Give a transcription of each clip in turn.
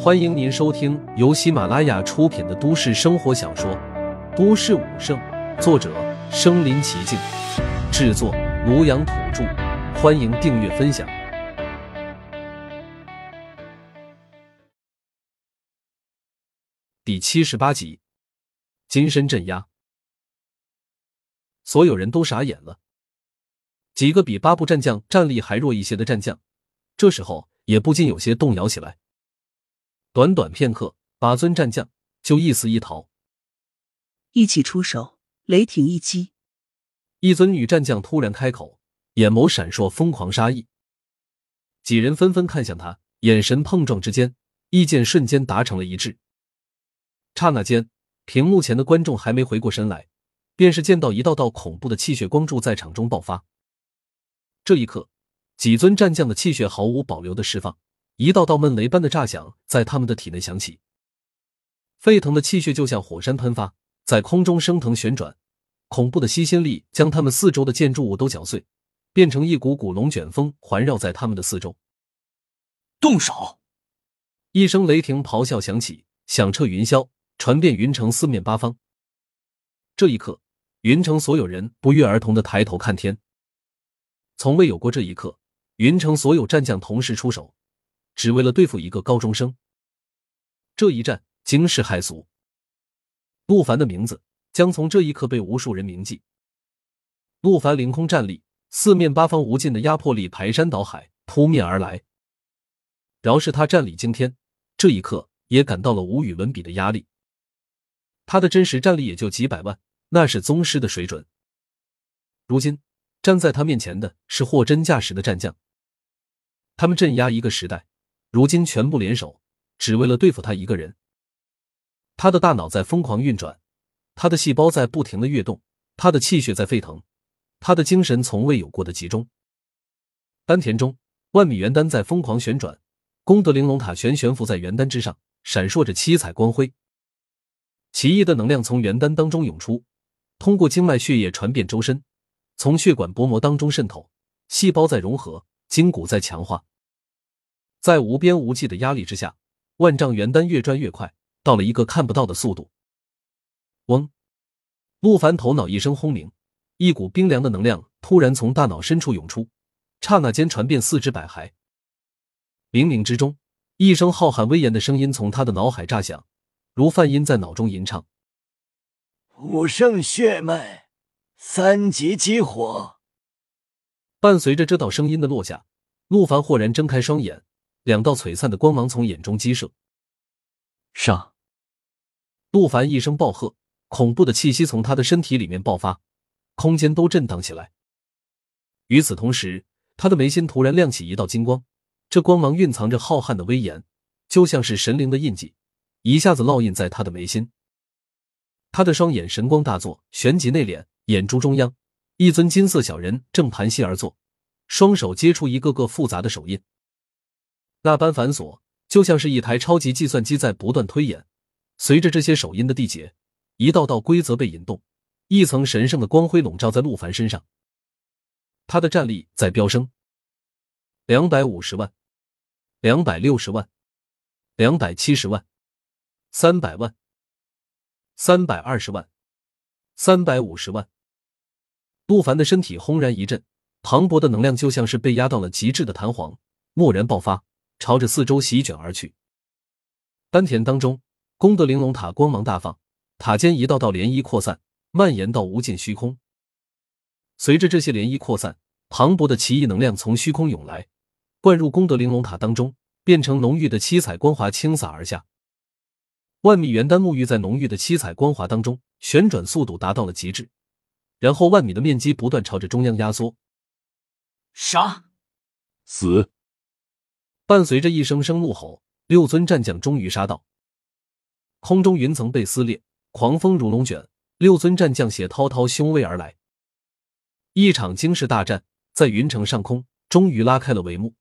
欢迎您收听由喜马拉雅出品的都市生活小说《都市武圣》，作者：身临其境，制作：庐阳土著。欢迎订阅分享。第七十八集，金身镇压，所有人都傻眼了。几个比八部战将战力还弱一些的战将，这时候也不禁有些动摇起来。短短片刻，八尊战将就一死一逃。一起出手，雷霆一击。一尊女战将突然开口，眼眸闪烁疯狂杀意。几人纷纷看向他，眼神碰撞之间，意见瞬间达成了一致。刹那间，屏幕前的观众还没回过神来，便是见到一道道恐怖的气血光柱在场中爆发。这一刻，几尊战将的气血毫无保留的释放。一道道闷雷般的炸响在他们的体内响起，沸腾的气血就像火山喷发，在空中升腾旋转，恐怖的吸心力将他们四周的建筑物都搅碎，变成一股股龙卷风环绕在他们的四周。动手！一声雷霆咆哮响起，响彻云霄，传遍云城四面八方。这一刻，云城所有人不约而同的抬头看天，从未有过这一刻，云城所有战将同时出手。只为了对付一个高中生，这一战惊世骇俗。陆凡的名字将从这一刻被无数人铭记。陆凡凌空站立，四面八方无尽的压迫力排山倒海扑面而来。饶是他战力惊天，这一刻也感到了无与伦比的压力。他的真实战力也就几百万，那是宗师的水准。如今站在他面前的是货真价实的战将，他们镇压一个时代。如今全部联手，只为了对付他一个人。他的大脑在疯狂运转，他的细胞在不停的跃动，他的气血在沸腾，他的精神从未有过的集中。丹田中，万米元丹在疯狂旋转，功德玲珑塔悬悬浮在元丹之上，闪烁着七彩光辉。奇异的能量从元丹当中涌出，通过经脉血液传遍周身，从血管薄膜当中渗透，细胞在融合，筋骨在强化。在无边无际的压力之下，万丈元丹越转越快，到了一个看不到的速度。嗡！陆凡头脑一声轰鸣，一股冰凉的能量突然从大脑深处涌出，刹那间传遍四肢百骸。冥冥之中，一声浩瀚威严的声音从他的脑海炸响，如梵音在脑中吟唱：“武圣血脉，三级激活。”伴随着这道声音的落下，陆凡豁然睁开双眼。两道璀璨的光芒从眼中激射，上。陆凡一声暴喝，恐怖的气息从他的身体里面爆发，空间都震荡起来。与此同时，他的眉心突然亮起一道金光，这光芒蕴藏着浩瀚的威严，就像是神灵的印记，一下子烙印在他的眉心。他的双眼神光大作，旋即内敛，眼珠中央，一尊金色小人正盘膝而坐，双手接出一个个复杂的手印。那般繁琐，就像是一台超级计算机在不断推演。随着这些手印的缔结，一道道规则被引动，一层神圣的光辉笼罩在陆凡身上。他的战力在飙升，两百五十万，两百六十万，两百七十万，三百万，三百二十万，三百五十万。陆凡的身体轰然一震，磅礴的能量就像是被压到了极致的弹簧，蓦然爆发。朝着四周席卷而去。丹田当中，功德玲珑塔光芒大放，塔间一道道涟漪扩散，蔓延到无尽虚空。随着这些涟漪扩散，磅礴的奇异能量从虚空涌来，灌入功德玲珑塔当中，变成浓郁的七彩光华倾洒而下。万米元丹沐浴在浓郁的七彩光华当中，旋转速度达到了极致，然后万米的面积不断朝着中央压缩。杀！死！伴随着一声声怒吼，六尊战将终于杀到。空中云层被撕裂，狂风如龙卷，六尊战将携滔滔凶威而来。一场惊世大战在云城上空终于拉开了帷幕。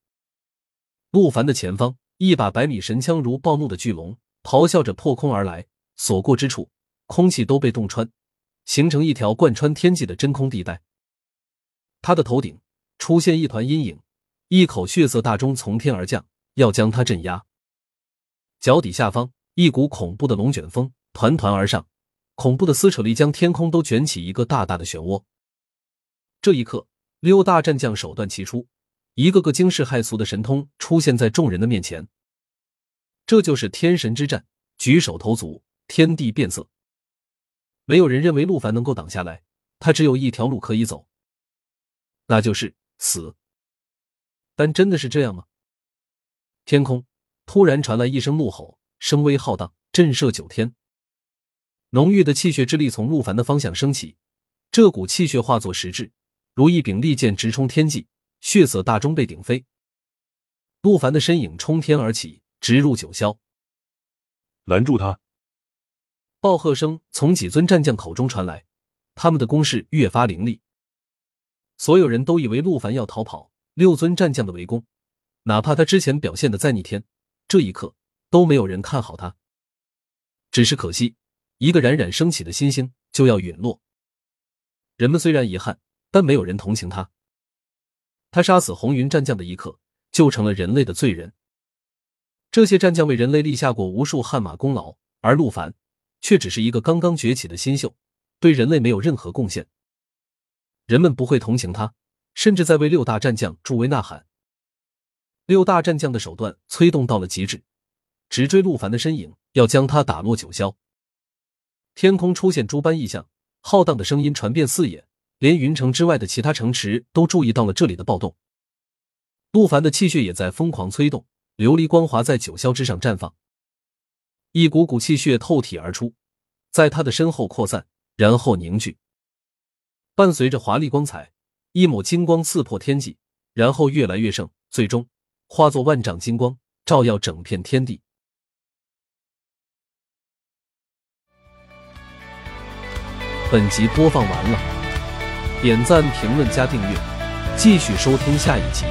陆凡的前方，一把百米神枪如暴怒的巨龙咆哮着破空而来，所过之处，空气都被洞穿，形成一条贯穿天际的真空地带。他的头顶出现一团阴影。一口血色大钟从天而降，要将他镇压。脚底下方，一股恐怖的龙卷风团团而上，恐怖的撕扯力将天空都卷起一个大大的漩涡。这一刻，六大战将手段齐出，一个个惊世骇俗的神通出现在众人的面前。这就是天神之战，举手投足，天地变色。没有人认为陆凡能够挡下来，他只有一条路可以走，那就是死。但真的是这样吗？天空突然传来一声怒吼，声威浩荡，震慑九天。浓郁的气血之力从陆凡的方向升起，这股气血化作实质，如一柄利剑直冲天际，血色大钟被顶飞。陆凡的身影冲天而起，直入九霄。拦住他！暴喝声从几尊战将口中传来，他们的攻势越发凌厉。所有人都以为陆凡要逃跑，六尊战将的围攻。哪怕他之前表现的再逆天，这一刻都没有人看好他。只是可惜，一个冉冉升起的新星就要陨落。人们虽然遗憾，但没有人同情他。他杀死红云战将的一刻，就成了人类的罪人。这些战将为人类立下过无数汗马功劳，而陆凡却只是一个刚刚崛起的新秀，对人类没有任何贡献。人们不会同情他，甚至在为六大战将助威呐喊。六大战将的手段催动到了极致，直追陆凡的身影，要将他打落九霄。天空出现诸般异象，浩荡的声音传遍四野，连云城之外的其他城池都注意到了这里的暴动。陆凡的气血也在疯狂催动，琉璃光华在九霄之上绽放，一股股气血透体而出，在他的身后扩散，然后凝聚，伴随着华丽光彩，一抹金光刺破天际，然后越来越盛，最终。化作万丈金光，照耀整片天地。本集播放完了，点赞、评论、加订阅，继续收听下一集。